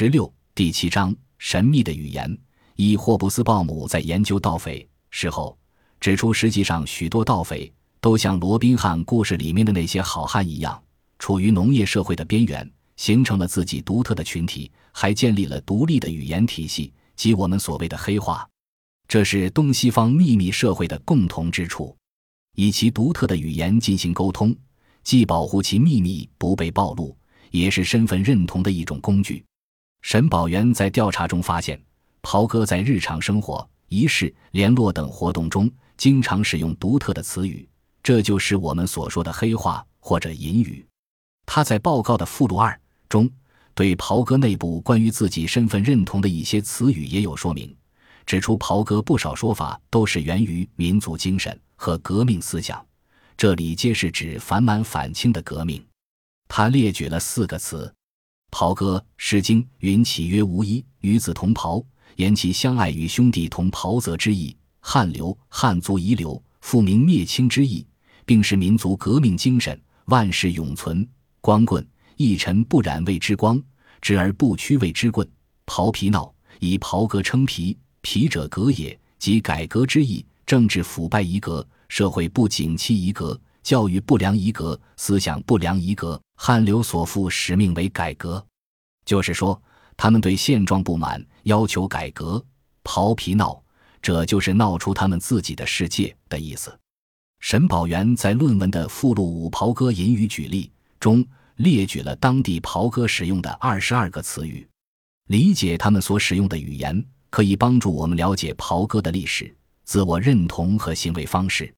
十六第七章神秘的语言。以霍布斯鲍姆在研究盗匪时候指出，实际上许多盗匪都像罗宾汉故事里面的那些好汉一样，处于农业社会的边缘，形成了自己独特的群体，还建立了独立的语言体系，即我们所谓的黑话。这是东西方秘密社会的共同之处，以其独特的语言进行沟通，既保护其秘密不被暴露，也是身份认同的一种工具。沈宝元在调查中发现。袍哥在日常生活、仪式、联络等活动中，经常使用独特的词语，这就是我们所说的黑话或者隐语。他在报告的附录二中，对袍哥内部关于自己身份认同的一些词语也有说明，指出袍哥不少说法都是源于民族精神和革命思想，这里皆是指反满反清的革命。他列举了四个词：袍哥，《诗经》云：“岂曰无衣，与子同袍。”言其相爱与兄弟同袍泽之意，汉流汉族遗留复明灭清之意，并是民族革命精神，万世永存。光棍一尘不染谓之光，直而不屈谓之棍。袍皮闹以袍革称皮，皮者革也，即改革之意。政治腐败一革，社会不景气一革，教育不良一革，思想不良一革。汉流所负使命为改革，就是说。他们对现状不满，要求改革，刨皮闹，这就是闹出他们自己的世界的意思。沈宝元在论文的附录五“袍哥引语举例”中列举了当地袍哥使用的二十二个词语。理解他们所使用的语言，可以帮助我们了解袍哥的历史、自我认同和行为方式。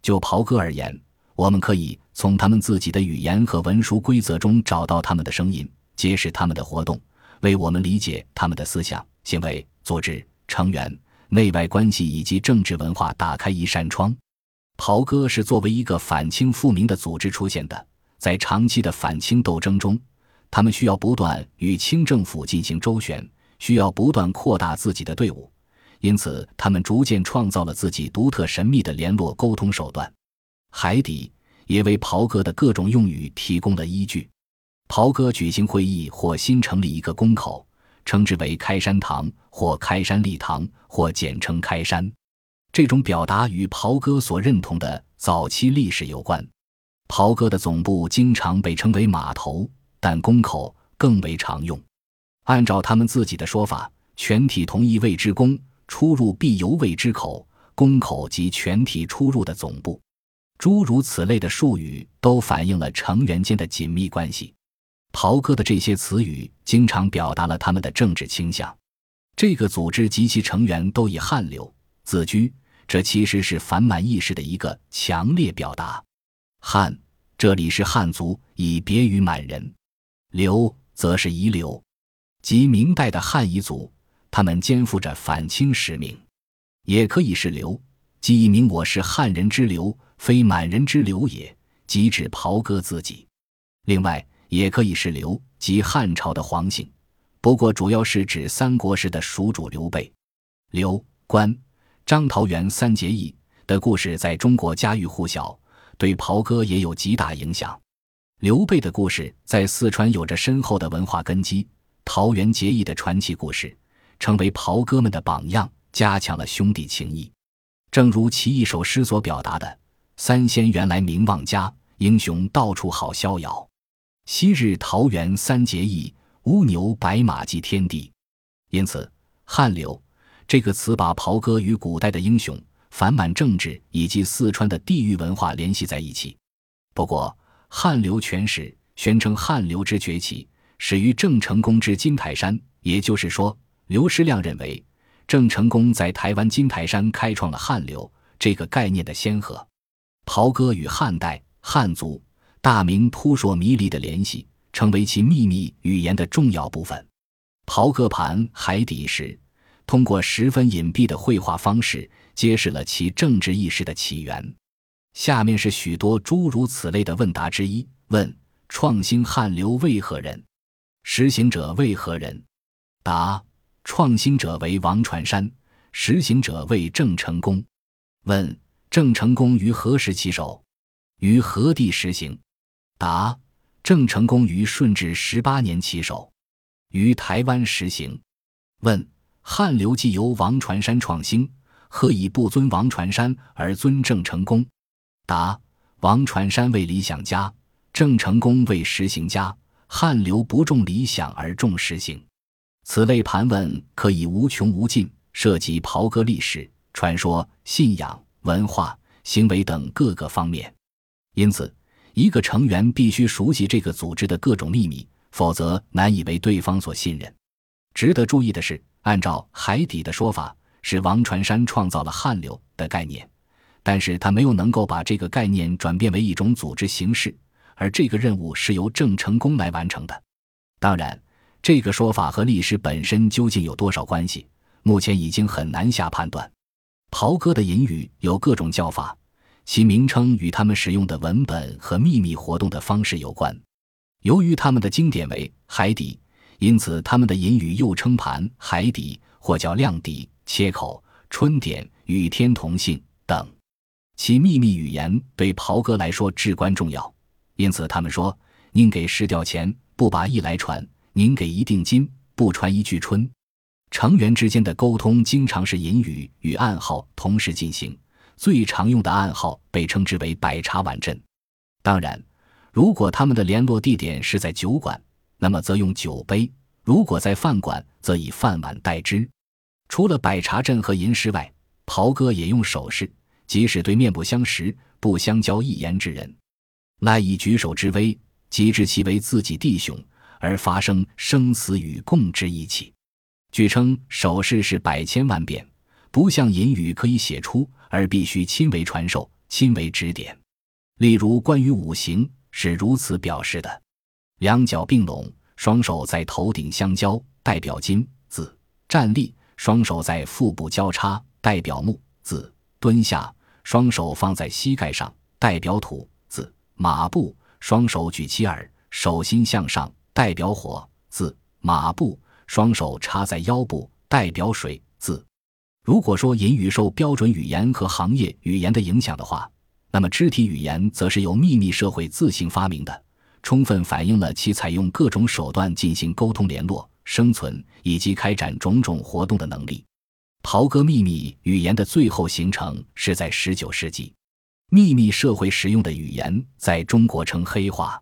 就袍哥而言，我们可以从他们自己的语言和文书规则中找到他们的声音，揭示他们的活动。为我们理解他们的思想、行为、组织、成员、内外关系以及政治文化打开一扇窗。袍哥是作为一个反清复明的组织出现的，在长期的反清斗争中，他们需要不断与清政府进行周旋，需要不断扩大自己的队伍，因此他们逐渐创造了自己独特神秘的联络沟通手段。海底也为袍哥的各种用语提供了依据。袍哥举行会议或新成立一个宫口，称之为开山堂或开山立堂，或简称开山。这种表达与袍哥所认同的早期历史有关。袍哥的总部经常被称为码头，但宫口更为常用。按照他们自己的说法，全体同意谓之宫，出入必由谓之口。宫口即全体出入的总部。诸如此类的术语都反映了成员间的紧密关系。袍哥的这些词语经常表达了他们的政治倾向。这个组织及其成员都以汉流自居，这其实是反满意识的一个强烈表达。汉这里是汉族，以别于满人；流则是遗留，即明代的汉彝族，他们肩负着反清使命。也可以是流，即一名我是汉人之流，非满人之流也，即指袍哥自己。另外。也可以是刘，即汉朝的皇姓，不过主要是指三国时的蜀主刘备。刘关张桃园三结义的故事在中国家喻户晓，对袍哥也有极大影响。刘备的故事在四川有着深厚的文化根基，桃园结义的传奇故事成为袍哥们的榜样，加强了兄弟情谊。正如其一首诗所表达的：“三仙原来名望佳，英雄到处好逍遥。”昔日桃园三结义，乌牛白马祭天地。因此，汉流这个词把袍哥与古代的英雄、反满政治以及四川的地域文化联系在一起。不过，汉流全史宣称汉流之崛起始于郑成功之金台山，也就是说，刘师亮认为郑成功在台湾金台山开创了汉流这个概念的先河。袍哥与汉代汉族。大明扑朔迷离的联系，成为其秘密语言的重要部分。袍哥盘海底时，通过十分隐蔽的绘画方式，揭示了其政治意识的起源。下面是许多诸如此类的问答之一：问创新汉流为何人？实行者为何人？答：创新者为王传山，实行者为郑成功。问郑成功于何时起手？于何地实行？答：郑成功于顺治十八年起手。于台湾实行。问：汉流既由王传山创兴，何以不尊王传山而尊郑成功？答：王传山为理想家，郑成功为实行家。汉流不重理想而重实行。此类盘问可以无穷无尽，涉及袍哥历史、传说、信仰、文化、行为等各个方面。因此，一个成员必须熟悉这个组织的各种秘密，否则难以为对方所信任。值得注意的是，按照海底的说法，是王传山创造了汗流的概念，但是他没有能够把这个概念转变为一种组织形式，而这个任务是由郑成功来完成的。当然，这个说法和历史本身究竟有多少关系，目前已经很难下判断。袍哥的隐语有各种叫法。其名称与他们使用的文本和秘密活动的方式有关。由于他们的经典为海底，因此他们的隐语又称盘、海底，或叫亮底、切口、春点、与天同性等。其秘密语言对袍哥来说至关重要，因此他们说：“宁给十吊钱，不把义来传；宁给一锭金，不传一句春。”成员之间的沟通经常是隐语与暗号同时进行。最常用的暗号被称之为“百茶碗阵”。当然，如果他们的联络地点是在酒馆，那么则用酒杯；如果在饭馆，则以饭碗代之。除了百茶阵和吟诗外，袍哥也用手势，即使对面不相识、不相交一言之人，赖以举手之威，即知其为自己弟兄，而发生生死与共之义气。据称，手势是百千万变，不像隐语可以写出。而必须亲为传授，亲为指点。例如，关于五行是如此表示的：两脚并拢，双手在头顶相交，代表金子；站立，双手在腹部交叉，代表木子；蹲下，双手放在膝盖上，代表土字；马步，双手举其耳，手心向上，代表火字；马步，双手插在腰部，代表水。如果说隐语受标准语言和行业语言的影响的话，那么肢体语言则是由秘密社会自行发明的，充分反映了其采用各种手段进行沟通、联络、生存以及开展种种活动的能力。袍哥秘密语言的最后形成是在十九世纪，秘密社会使用的语言在中国称黑话，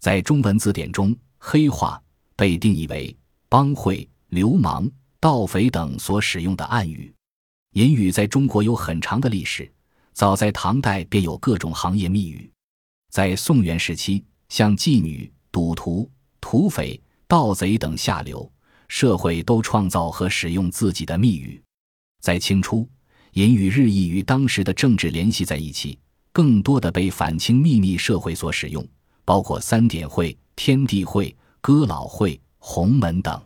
在中文字典中，黑话被定义为帮会、流氓、盗匪等所使用的暗语。隐语在中国有很长的历史，早在唐代便有各种行业密语。在宋元时期，像妓女、赌徒、土匪、盗贼等下流社会都创造和使用自己的密语。在清初，隐语日益与当时的政治联系在一起，更多的被反清秘密社会所使用，包括三点会、天地会、哥老会、洪门等。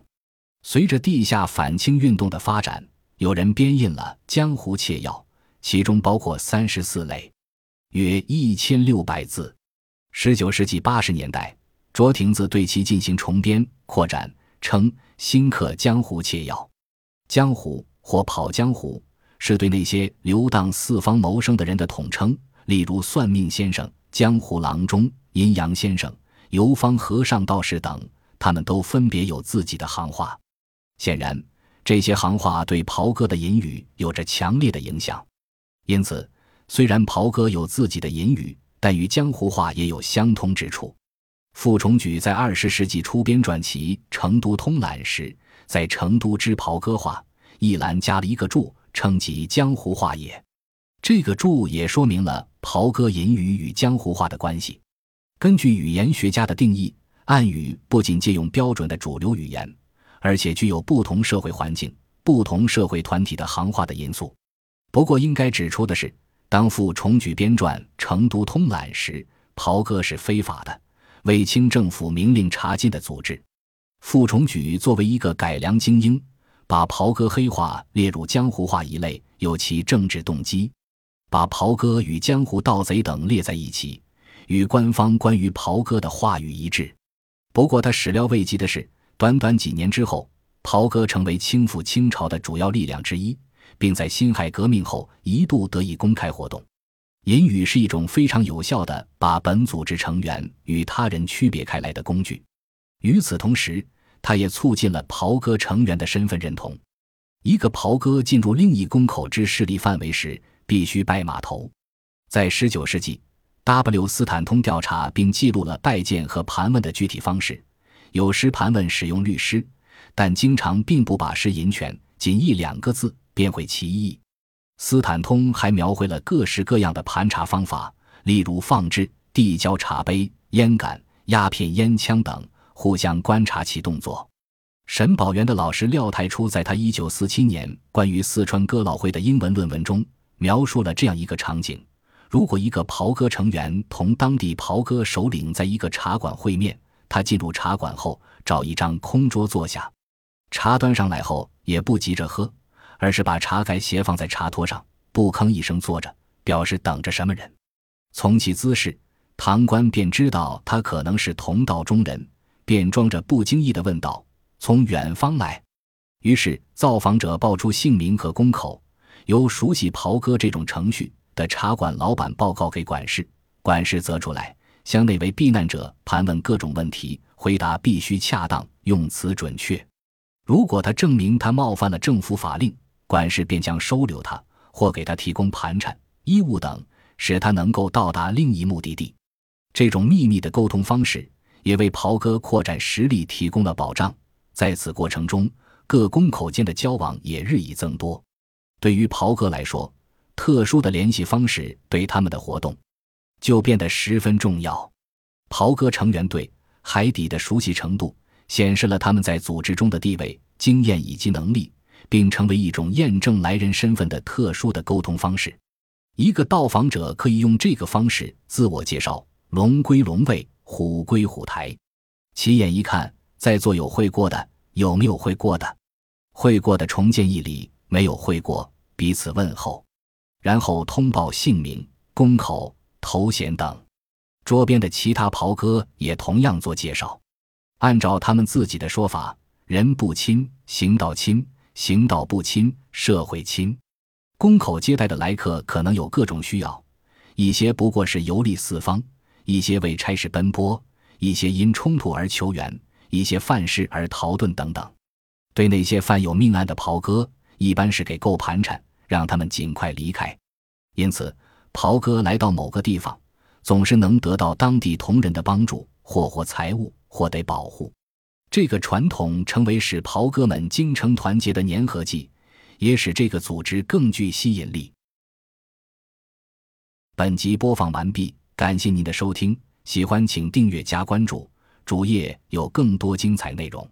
随着地下反清运动的发展。有人编印了《江湖切要》，其中包括三十四类，约一千六百字。十九世纪八十年代，卓亭子对其进行重编扩展，称《新刻江湖切要》。江湖或跑江湖，是对那些游荡四方谋生的人的统称，例如算命先生、江湖郎中、阴阳先生、游方和尚、道士等，他们都分别有自己的行话。显然。这些行话对袍哥的隐语有着强烈的影响，因此，虽然袍哥有自己的隐语，但与江湖话也有相通之处。傅崇举在二十世纪初编撰其《成都通览》时，在“成都之袍哥话”一栏加了一个注，称其江湖话也。这个注也说明了袍哥隐语与江湖话的关系。根据语言学家的定义，暗语不仅借用标准的主流语言。而且具有不同社会环境、不同社会团体的行话的因素。不过，应该指出的是，当傅重举编撰《成都通览》时，袍哥是非法的，为清政府明令查禁的组织。傅重举作为一个改良精英，把袍哥黑话列入江湖话一类，有其政治动机。把袍哥与江湖盗贼等列在一起，与官方关于袍哥的话语一致。不过，他始料未及的是。短短几年之后，袍哥成为倾覆清朝的主要力量之一，并在辛亥革命后一度得以公开活动。隐语是一种非常有效的把本组织成员与他人区别开来的工具。与此同时，它也促进了袍哥成员的身份认同。一个袍哥进入另一公口之势力范围时，必须拜码头。在19世纪，W. 斯坦通调查并记录了拜见和盘问的具体方式。有时盘问使用律师，但经常并不把诗银权，仅一两个字便会其意。斯坦通还描绘了各式各样的盘查方法，例如放置、递交茶杯、烟杆、鸦片、烟枪等，互相观察其动作。沈宝元的老师廖太初在他1947年关于四川哥老会的英文论文中，描述了这样一个场景：如果一个袍哥成员同当地袍哥首领在一个茶馆会面，他进入茶馆后找一张空桌坐下，茶端上来后也不急着喝，而是把茶盖斜放在茶托上，不吭一声坐着，表示等着什么人。从其姿势，唐官便知道他可能是同道中人，便装着不经意的问道。从远方来，于是造访者报出姓名和宫口，由熟悉袍哥这种程序的茶馆老板报告给管事，管事则出来向那位避难者盘问各种问题，回答必须恰当，用词准确。如果他证明他冒犯了政府法令，管事便将收留他，或给他提供盘缠、衣物等，使他能够到达另一目的地。这种秘密的沟通方式，也为袍哥扩展实力提供了保障。在此过程中，各宫口间的交往也日益增多。对于袍哥来说，特殊的联系方式对他们的活动就变得十分重要。袍哥成员对海底的熟悉程度，显示了他们在组织中的地位、经验以及能力，并成为一种验证来人身份的特殊的沟通方式。一个到访者可以用这个方式自我介绍：龙归龙位，虎归虎台。起眼一看。在座有会过的，有没有会过的？会过的重见一礼，没有会过彼此问候，然后通报姓名、宫口、头衔等。桌边的其他袍哥也同样做介绍。按照他们自己的说法，人不亲，行道亲；行道不亲，社会亲。宫口接待的来客可能有各种需要，一些不过是游历四方，一些为差事奔波，一些因冲突而求援。一些犯事而逃遁等等，对那些犯有命案的袍哥，一般是给够盘缠，让他们尽快离开。因此，袍哥来到某个地方，总是能得到当地同仁的帮助，或获财物，或得保护。这个传统成为使袍哥们精诚团结的粘合剂，也使这个组织更具吸引力。本集播放完毕，感谢您的收听，喜欢请订阅加关注。主页有更多精彩内容。